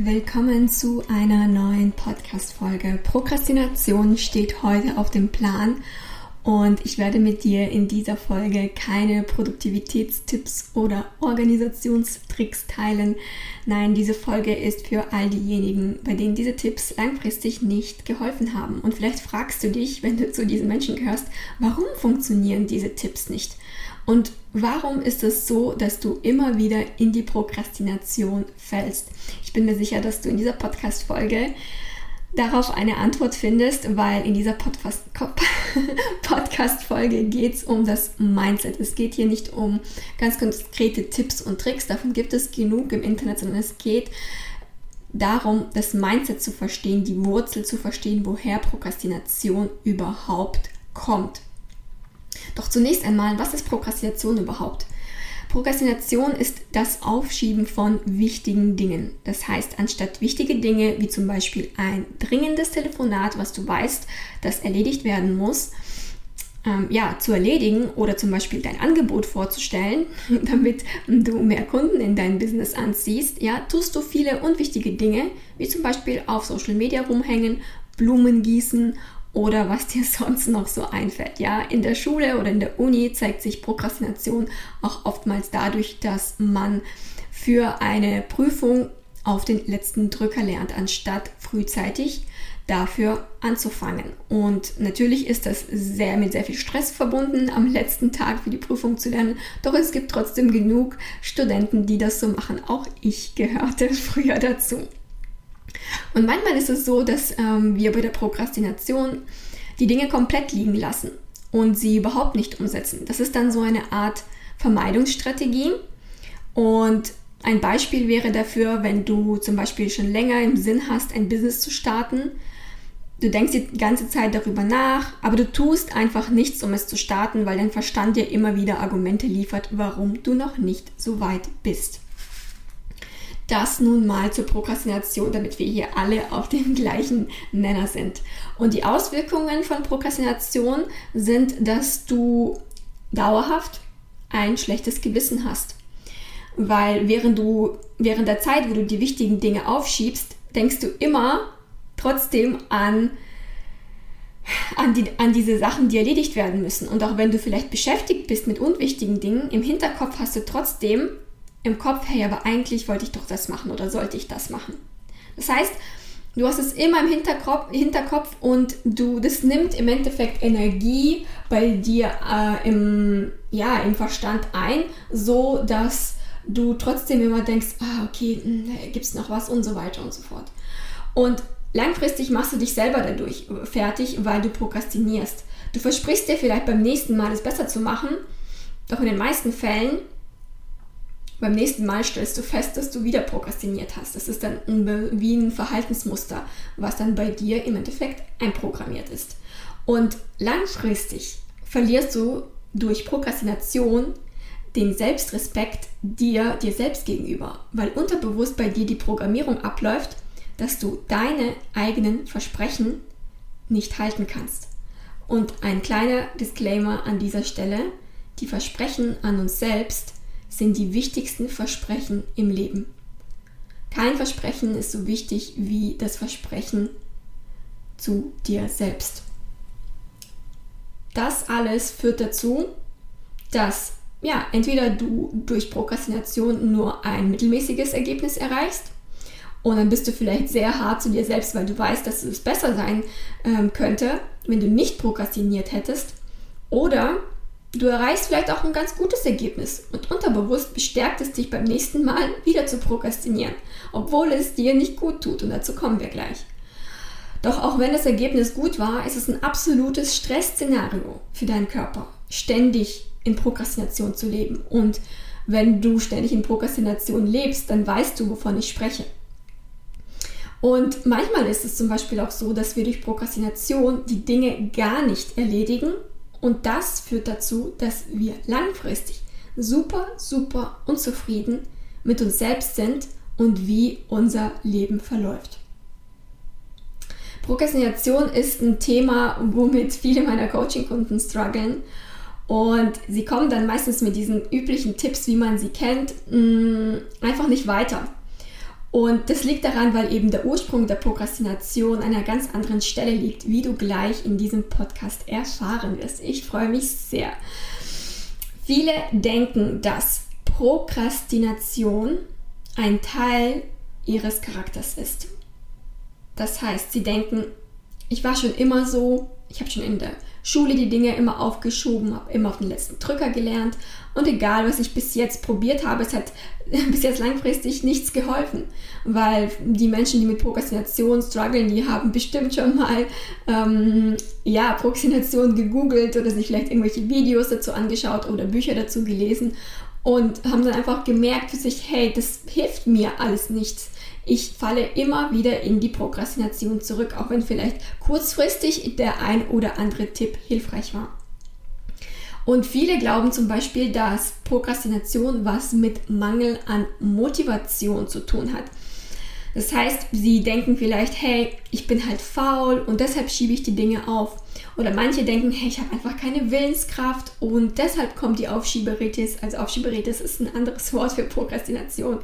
Willkommen zu einer neuen Podcast-Folge. Prokrastination steht heute auf dem Plan und ich werde mit dir in dieser Folge keine Produktivitätstipps oder Organisationstricks teilen. Nein, diese Folge ist für all diejenigen, bei denen diese Tipps langfristig nicht geholfen haben. Und vielleicht fragst du dich, wenn du zu diesen Menschen gehörst, warum funktionieren diese Tipps nicht? Und warum ist es so, dass du immer wieder in die Prokrastination fällst? Ich bin mir sicher, dass du in dieser Podcast-Folge darauf eine Antwort findest, weil in dieser Podcast-Folge geht es um das Mindset. Es geht hier nicht um ganz konkrete Tipps und Tricks, davon gibt es genug im Internet, sondern es geht darum, das Mindset zu verstehen, die Wurzel zu verstehen, woher Prokrastination überhaupt kommt. Doch zunächst einmal, was ist Prokrastination überhaupt? Prokrastination ist das Aufschieben von wichtigen Dingen. Das heißt, anstatt wichtige Dinge wie zum Beispiel ein dringendes Telefonat, was du weißt, das erledigt werden muss, ähm, ja, zu erledigen oder zum Beispiel dein Angebot vorzustellen, damit du mehr Kunden in dein Business anziehst, ja, tust du viele unwichtige Dinge, wie zum Beispiel auf Social Media rumhängen, Blumen gießen oder was dir sonst noch so einfällt. Ja, in der Schule oder in der Uni zeigt sich Prokrastination auch oftmals dadurch, dass man für eine Prüfung auf den letzten Drücker lernt, anstatt frühzeitig dafür anzufangen. Und natürlich ist das sehr mit sehr viel Stress verbunden, am letzten Tag für die Prüfung zu lernen. Doch es gibt trotzdem genug Studenten, die das so machen. Auch ich gehörte früher dazu. Und manchmal ist es so, dass ähm, wir bei der Prokrastination die Dinge komplett liegen lassen und sie überhaupt nicht umsetzen. Das ist dann so eine Art Vermeidungsstrategie. Und ein Beispiel wäre dafür, wenn du zum Beispiel schon länger im Sinn hast, ein Business zu starten. Du denkst die ganze Zeit darüber nach, aber du tust einfach nichts, um es zu starten, weil dein Verstand dir immer wieder Argumente liefert, warum du noch nicht so weit bist. Das nun mal zur Prokrastination, damit wir hier alle auf dem gleichen Nenner sind. Und die Auswirkungen von Prokrastination sind, dass du dauerhaft ein schlechtes Gewissen hast. Weil während du, während der Zeit, wo du die wichtigen Dinge aufschiebst, denkst du immer trotzdem an, an, die, an diese Sachen, die erledigt werden müssen. Und auch wenn du vielleicht beschäftigt bist mit unwichtigen Dingen, im Hinterkopf hast du trotzdem im Kopf, hey, aber eigentlich wollte ich doch das machen oder sollte ich das machen. Das heißt, du hast es immer im Hinterkopf, Hinterkopf und du, das nimmt im Endeffekt Energie bei dir äh, im, ja, im Verstand ein, so dass du trotzdem immer denkst, ah, okay, hm, gibt es noch was und so weiter und so fort. Und langfristig machst du dich selber dadurch fertig, weil du prokrastinierst. Du versprichst dir vielleicht beim nächsten Mal es besser zu machen, doch in den meisten Fällen beim nächsten Mal stellst du fest, dass du wieder prokrastiniert hast. Das ist dann wie ein Verhaltensmuster, was dann bei dir im Endeffekt einprogrammiert ist. Und langfristig verlierst du durch Prokrastination den Selbstrespekt dir, dir selbst gegenüber, weil unterbewusst bei dir die Programmierung abläuft, dass du deine eigenen Versprechen nicht halten kannst. Und ein kleiner Disclaimer an dieser Stelle, die Versprechen an uns selbst sind die wichtigsten Versprechen im Leben. Kein Versprechen ist so wichtig wie das Versprechen zu dir selbst. Das alles führt dazu, dass ja, entweder du durch Prokrastination nur ein mittelmäßiges Ergebnis erreichst und dann bist du vielleicht sehr hart zu dir selbst, weil du weißt, dass es besser sein ähm, könnte, wenn du nicht prokrastiniert hättest. Oder Du erreichst vielleicht auch ein ganz gutes Ergebnis und unterbewusst bestärkt es dich beim nächsten Mal wieder zu prokrastinieren, obwohl es dir nicht gut tut und dazu kommen wir gleich. Doch auch wenn das Ergebnis gut war, ist es ein absolutes Stressszenario für deinen Körper, ständig in Prokrastination zu leben. Und wenn du ständig in Prokrastination lebst, dann weißt du, wovon ich spreche. Und manchmal ist es zum Beispiel auch so, dass wir durch Prokrastination die Dinge gar nicht erledigen. Und das führt dazu, dass wir langfristig super, super unzufrieden mit uns selbst sind und wie unser Leben verläuft. Prokrastination ist ein Thema, womit viele meiner Coaching-Kunden strugglen. Und sie kommen dann meistens mit diesen üblichen Tipps, wie man sie kennt, mm, einfach nicht weiter. Und das liegt daran, weil eben der Ursprung der Prokrastination an einer ganz anderen Stelle liegt, wie du gleich in diesem Podcast erfahren wirst. Ich freue mich sehr. Viele denken, dass Prokrastination ein Teil ihres Charakters ist. Das heißt, sie denken, ich war schon immer so, ich habe schon in der Schule die Dinge immer aufgeschoben, habe immer auf den letzten Drücker gelernt. Und egal, was ich bis jetzt probiert habe, es hat bis jetzt langfristig nichts geholfen, weil die Menschen, die mit Prokrastination strugglen, die haben bestimmt schon mal ähm, ja, Prokrastination gegoogelt oder sich vielleicht irgendwelche Videos dazu angeschaut oder Bücher dazu gelesen und haben dann einfach gemerkt für sich, hey, das hilft mir alles nichts ich falle immer wieder in die Prokrastination zurück, auch wenn vielleicht kurzfristig der ein oder andere Tipp hilfreich war. Und viele glauben zum Beispiel, dass Prokrastination was mit Mangel an Motivation zu tun hat. Das heißt, sie denken vielleicht, hey, ich bin halt faul und deshalb schiebe ich die Dinge auf. Oder manche denken, hey, ich habe einfach keine Willenskraft und deshalb kommt die Aufschieberitis. Also Aufschieberitis ist ein anderes Wort für Prokrastination.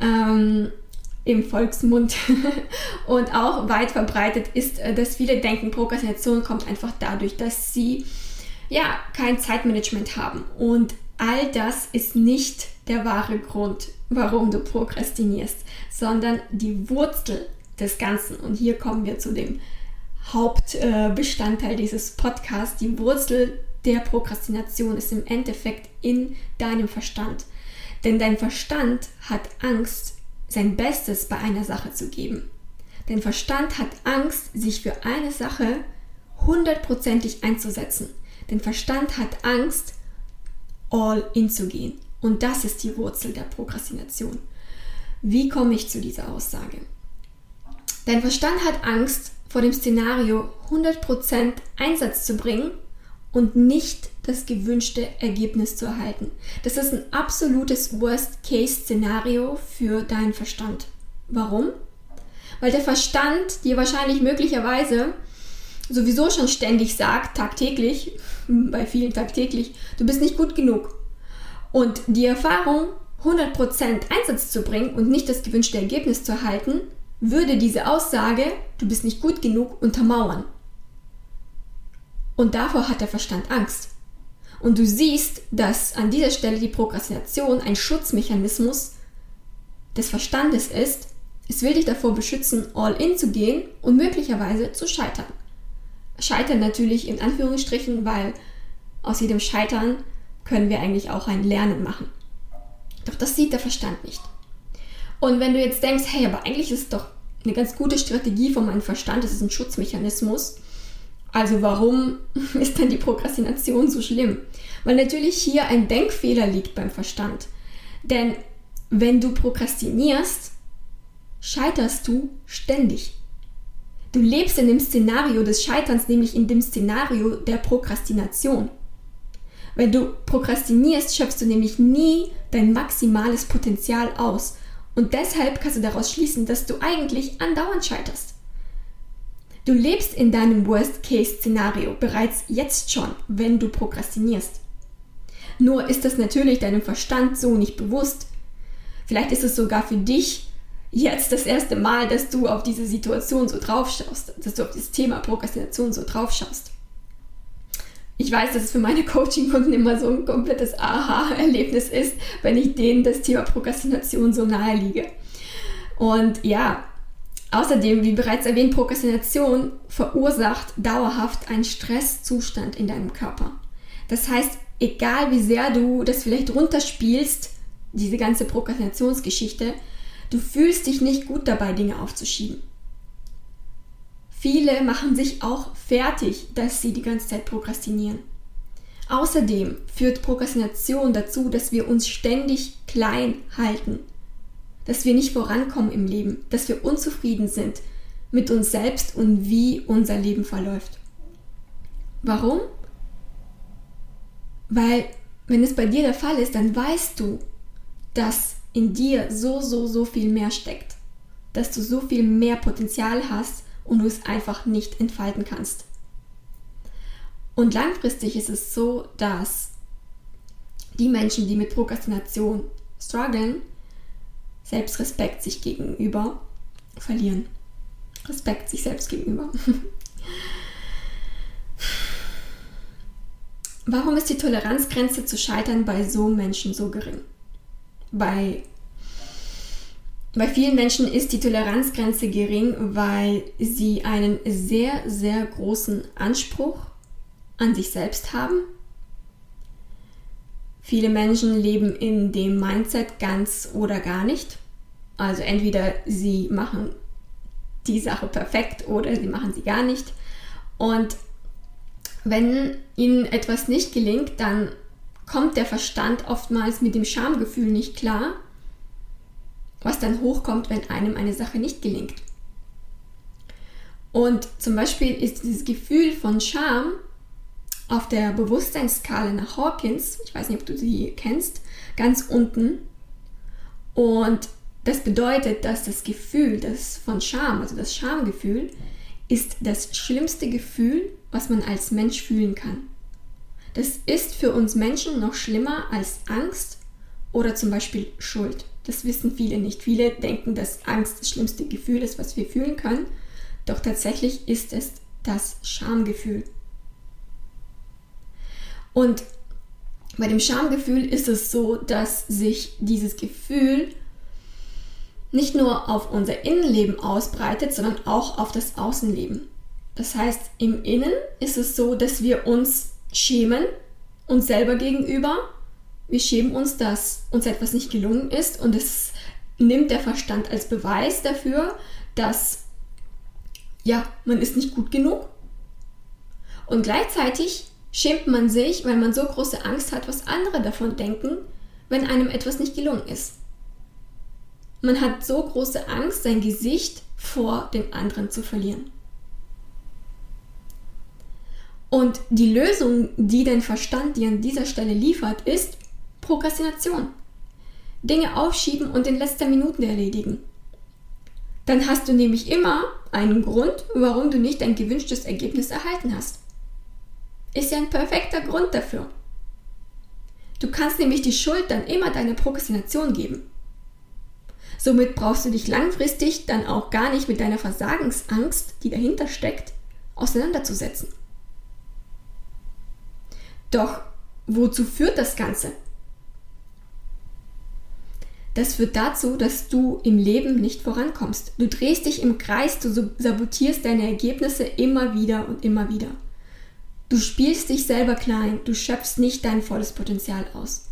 Ähm, im Volksmund und auch weit verbreitet ist, äh, dass viele denken, Prokrastination kommt einfach dadurch, dass sie ja kein Zeitmanagement haben. Und all das ist nicht der wahre Grund, warum du prokrastinierst, sondern die Wurzel des Ganzen. Und hier kommen wir zu dem Hauptbestandteil dieses Podcasts. Die Wurzel der Prokrastination ist im Endeffekt in deinem Verstand. Denn dein Verstand hat Angst sein Bestes bei einer Sache zu geben. Dein Verstand hat Angst, sich für eine Sache hundertprozentig einzusetzen. Dein Verstand hat Angst, all in zu gehen. Und das ist die Wurzel der Prokrastination. Wie komme ich zu dieser Aussage? Dein Verstand hat Angst vor dem Szenario, 100% Einsatz zu bringen und nicht das gewünschte Ergebnis zu erhalten. Das ist ein absolutes Worst-Case-Szenario für deinen Verstand. Warum? Weil der Verstand dir wahrscheinlich möglicherweise sowieso schon ständig sagt, tagtäglich, bei vielen tagtäglich, du bist nicht gut genug. Und die Erfahrung, 100% Einsatz zu bringen und nicht das gewünschte Ergebnis zu erhalten, würde diese Aussage, du bist nicht gut genug, untermauern. Und davor hat der Verstand Angst. Und du siehst, dass an dieser Stelle die Prokrastination ein Schutzmechanismus des Verstandes ist. Es will dich davor beschützen, all in zu gehen und möglicherweise zu scheitern. Scheitern natürlich in Anführungsstrichen, weil aus jedem Scheitern können wir eigentlich auch ein Lernen machen. Doch das sieht der Verstand nicht. Und wenn du jetzt denkst, hey, aber eigentlich ist es doch eine ganz gute Strategie von meinem Verstand, das ist ein Schutzmechanismus, also warum ist denn die Prokrastination so schlimm? Weil natürlich hier ein Denkfehler liegt beim Verstand. Denn wenn du prokrastinierst, scheiterst du ständig. Du lebst in dem Szenario des Scheiterns, nämlich in dem Szenario der Prokrastination. Wenn du prokrastinierst, schöpfst du nämlich nie dein maximales Potenzial aus. Und deshalb kannst du daraus schließen, dass du eigentlich andauernd scheiterst. Du lebst in deinem Worst-Case-Szenario bereits jetzt schon, wenn du prokrastinierst. Nur ist das natürlich deinem Verstand so nicht bewusst. Vielleicht ist es sogar für dich jetzt das erste Mal, dass du auf diese Situation so drauf schaust, dass du auf das Thema Prokrastination so drauf schaust. Ich weiß, dass es für meine Coaching-Kunden immer so ein komplettes Aha-Erlebnis ist, wenn ich denen das Thema Prokrastination so nahe liege. Und ja, Außerdem, wie bereits erwähnt, Prokrastination verursacht dauerhaft einen Stresszustand in deinem Körper. Das heißt, egal wie sehr du das vielleicht runterspielst, diese ganze Prokrastinationsgeschichte, du fühlst dich nicht gut dabei, Dinge aufzuschieben. Viele machen sich auch fertig, dass sie die ganze Zeit prokrastinieren. Außerdem führt Prokrastination dazu, dass wir uns ständig klein halten dass wir nicht vorankommen im Leben, dass wir unzufrieden sind mit uns selbst und wie unser Leben verläuft. Warum? Weil wenn es bei dir der Fall ist, dann weißt du, dass in dir so, so, so viel mehr steckt, dass du so viel mehr Potenzial hast und du es einfach nicht entfalten kannst. Und langfristig ist es so, dass die Menschen, die mit Prokrastination strugglen, Selbstrespekt sich gegenüber verlieren. Respekt sich selbst gegenüber. Warum ist die Toleranzgrenze zu scheitern bei so Menschen so gering? Bei, bei vielen Menschen ist die Toleranzgrenze gering, weil sie einen sehr, sehr großen Anspruch an sich selbst haben. Viele Menschen leben in dem Mindset ganz oder gar nicht. Also entweder sie machen die Sache perfekt oder sie machen sie gar nicht. Und wenn ihnen etwas nicht gelingt, dann kommt der Verstand oftmals mit dem Schamgefühl nicht klar, was dann hochkommt, wenn einem eine Sache nicht gelingt. Und zum Beispiel ist dieses Gefühl von Scham auf der Bewusstseinsskala nach Hawkins, ich weiß nicht, ob du sie kennst, ganz unten. Und das bedeutet, dass das Gefühl das von Scham, also das Schamgefühl, ist das schlimmste Gefühl, was man als Mensch fühlen kann. Das ist für uns Menschen noch schlimmer als Angst oder zum Beispiel Schuld. Das wissen viele nicht. Viele denken, dass Angst das schlimmste Gefühl ist, was wir fühlen können. Doch tatsächlich ist es das Schamgefühl. Und bei dem Schamgefühl ist es so, dass sich dieses Gefühl nicht nur auf unser Innenleben ausbreitet, sondern auch auf das Außenleben. Das heißt, im Innen ist es so, dass wir uns schämen, uns selber gegenüber. Wir schämen uns, dass uns etwas nicht gelungen ist und es nimmt der Verstand als Beweis dafür, dass ja, man ist nicht gut genug. Und gleichzeitig schämt man sich, weil man so große Angst hat, was andere davon denken, wenn einem etwas nicht gelungen ist. Man hat so große Angst, sein Gesicht vor dem anderen zu verlieren. Und die Lösung, die dein Verstand dir an dieser Stelle liefert, ist Prokrastination. Dinge aufschieben und in letzter Minute erledigen. Dann hast du nämlich immer einen Grund, warum du nicht dein gewünschtes Ergebnis erhalten hast. Ist ja ein perfekter Grund dafür. Du kannst nämlich die Schuld dann immer deiner Prokrastination geben. Somit brauchst du dich langfristig dann auch gar nicht mit deiner Versagensangst, die dahinter steckt, auseinanderzusetzen. Doch wozu führt das Ganze? Das führt dazu, dass du im Leben nicht vorankommst. Du drehst dich im Kreis, du sabotierst deine Ergebnisse immer wieder und immer wieder. Du spielst dich selber klein, du schöpfst nicht dein volles Potenzial aus.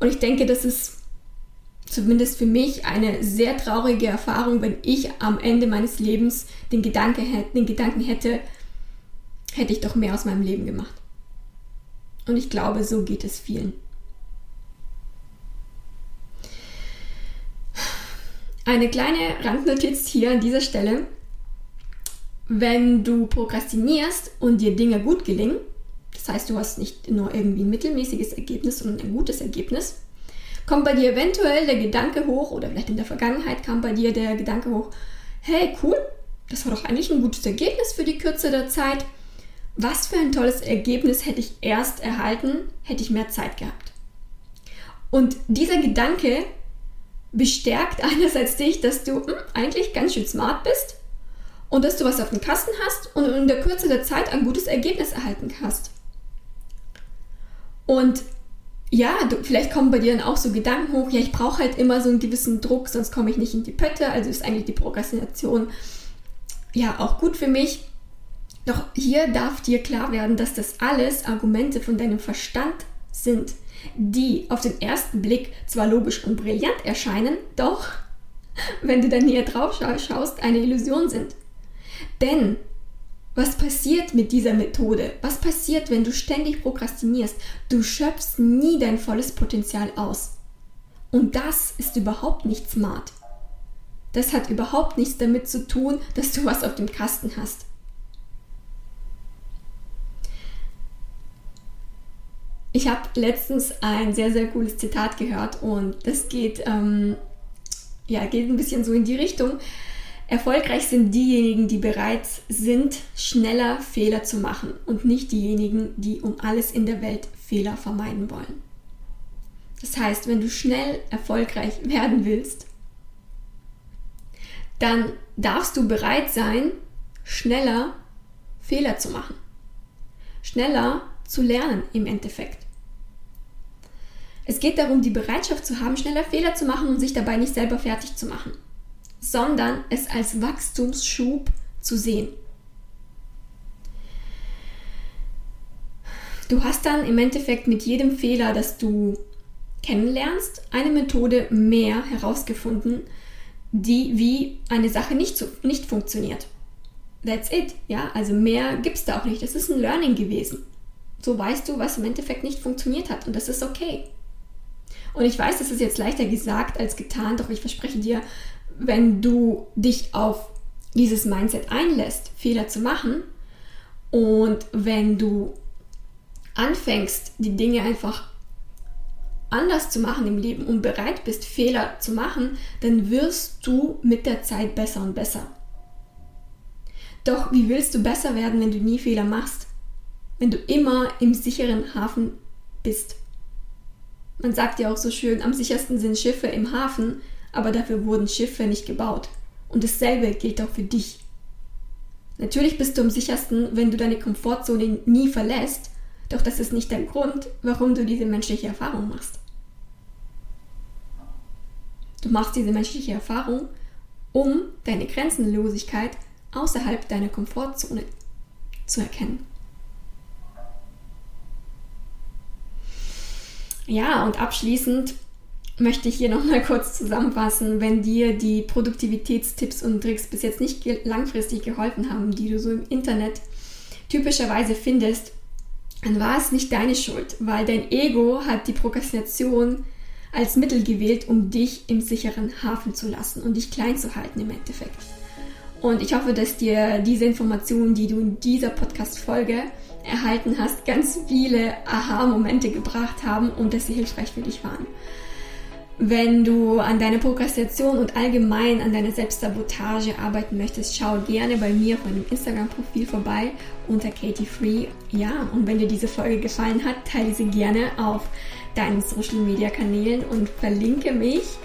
Und ich denke, das ist zumindest für mich eine sehr traurige Erfahrung, wenn ich am Ende meines Lebens den, Gedanke, den Gedanken hätte, hätte ich doch mehr aus meinem Leben gemacht. Und ich glaube, so geht es vielen. Eine kleine Randnotiz hier an dieser Stelle. Wenn du prokrastinierst und dir Dinge gut gelingen, das heißt, du hast nicht nur irgendwie ein mittelmäßiges Ergebnis, sondern ein gutes Ergebnis, kommt bei dir eventuell der Gedanke hoch, oder vielleicht in der Vergangenheit kam bei dir der Gedanke hoch, hey, cool, das war doch eigentlich ein gutes Ergebnis für die Kürze der Zeit. Was für ein tolles Ergebnis hätte ich erst erhalten, hätte ich mehr Zeit gehabt. Und dieser Gedanke bestärkt einerseits dich, dass du hm, eigentlich ganz schön smart bist und dass du was auf dem Kasten hast und in der Kürze der Zeit ein gutes Ergebnis erhalten hast. Und ja, du, vielleicht kommen bei dir dann auch so Gedanken hoch, ja, ich brauche halt immer so einen gewissen Druck, sonst komme ich nicht in die Pötte, also ist eigentlich die Prokrastination ja auch gut für mich. Doch hier darf dir klar werden, dass das alles Argumente von deinem Verstand sind, die auf den ersten Blick zwar logisch und brillant erscheinen, doch, wenn du dann näher drauf schaust, eine Illusion sind. Denn was passiert mit dieser Methode? Was passiert, wenn du ständig prokrastinierst? Du schöpfst nie dein volles Potenzial aus. Und das ist überhaupt nicht smart. Das hat überhaupt nichts damit zu tun, dass du was auf dem Kasten hast. Ich habe letztens ein sehr, sehr cooles Zitat gehört und das geht, ähm, ja, geht ein bisschen so in die Richtung. Erfolgreich sind diejenigen, die bereit sind, schneller Fehler zu machen und nicht diejenigen, die um alles in der Welt Fehler vermeiden wollen. Das heißt, wenn du schnell erfolgreich werden willst, dann darfst du bereit sein, schneller Fehler zu machen. Schneller zu lernen im Endeffekt. Es geht darum, die Bereitschaft zu haben, schneller Fehler zu machen und sich dabei nicht selber fertig zu machen, sondern es als Wachstumsschub zu sehen. Du hast dann im Endeffekt mit jedem Fehler, das du kennenlernst, eine Methode mehr herausgefunden, die wie eine Sache nicht, so, nicht funktioniert. That's it. Ja, also mehr gibt es da auch nicht. Das ist ein Learning gewesen. So weißt du, was im Endeffekt nicht funktioniert hat und das ist okay. Und ich weiß, das ist jetzt leichter gesagt als getan, doch ich verspreche dir, wenn du dich auf dieses Mindset einlässt, Fehler zu machen und wenn du anfängst, die Dinge einfach anders zu machen im Leben und bereit bist, Fehler zu machen, dann wirst du mit der Zeit besser und besser. Doch wie willst du besser werden, wenn du nie Fehler machst? Wenn du immer im sicheren Hafen bist? Man sagt ja auch so schön, am sichersten sind Schiffe im Hafen, aber dafür wurden Schiffe nicht gebaut. Und dasselbe gilt auch für dich. Natürlich bist du am sichersten, wenn du deine Komfortzone nie verlässt, doch das ist nicht der Grund, warum du diese menschliche Erfahrung machst. Du machst diese menschliche Erfahrung, um deine Grenzenlosigkeit außerhalb deiner Komfortzone zu erkennen. Ja, und abschließend möchte ich hier nochmal kurz zusammenfassen, wenn dir die Produktivitätstipps und Tricks bis jetzt nicht langfristig geholfen haben, die du so im Internet typischerweise findest, dann war es nicht deine Schuld, weil dein Ego hat die Prokrastination als Mittel gewählt, um dich im sicheren Hafen zu lassen und dich klein zu halten im Endeffekt. Und ich hoffe, dass dir diese Informationen, die du in dieser Podcast-Folge erhalten hast, ganz viele Aha-Momente gebracht haben und dass sie hilfreich für dich waren. Wenn du an deiner Prokrastination und allgemein an deiner Selbstsabotage arbeiten möchtest, schau gerne bei mir auf meinem Instagram-Profil vorbei unter Katie Free. Ja, und wenn dir diese Folge gefallen hat, teile sie gerne auf deinen Social-Media-Kanälen und verlinke mich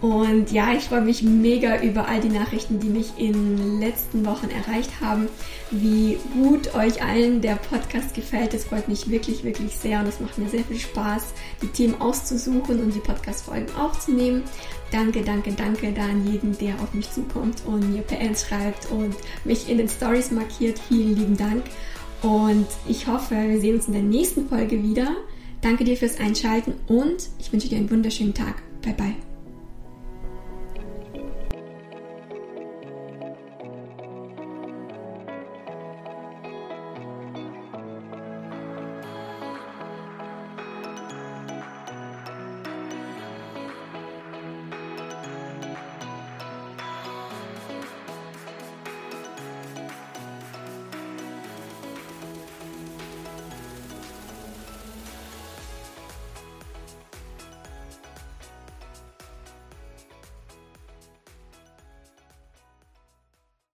und ja, ich freue mich mega über all die Nachrichten, die mich in den letzten Wochen erreicht haben, wie gut euch allen der Podcast gefällt. Das freut mich wirklich, wirklich sehr und es macht mir sehr viel Spaß, die Themen auszusuchen und die Podcast-Folgen aufzunehmen. Danke, danke, danke da an jeden, der auf mich zukommt und mir PNs schreibt und mich in den Stories markiert. Vielen lieben Dank und ich hoffe, wir sehen uns in der nächsten Folge wieder. Danke dir fürs Einschalten und ich wünsche dir einen wunderschönen Tag. Bye bye.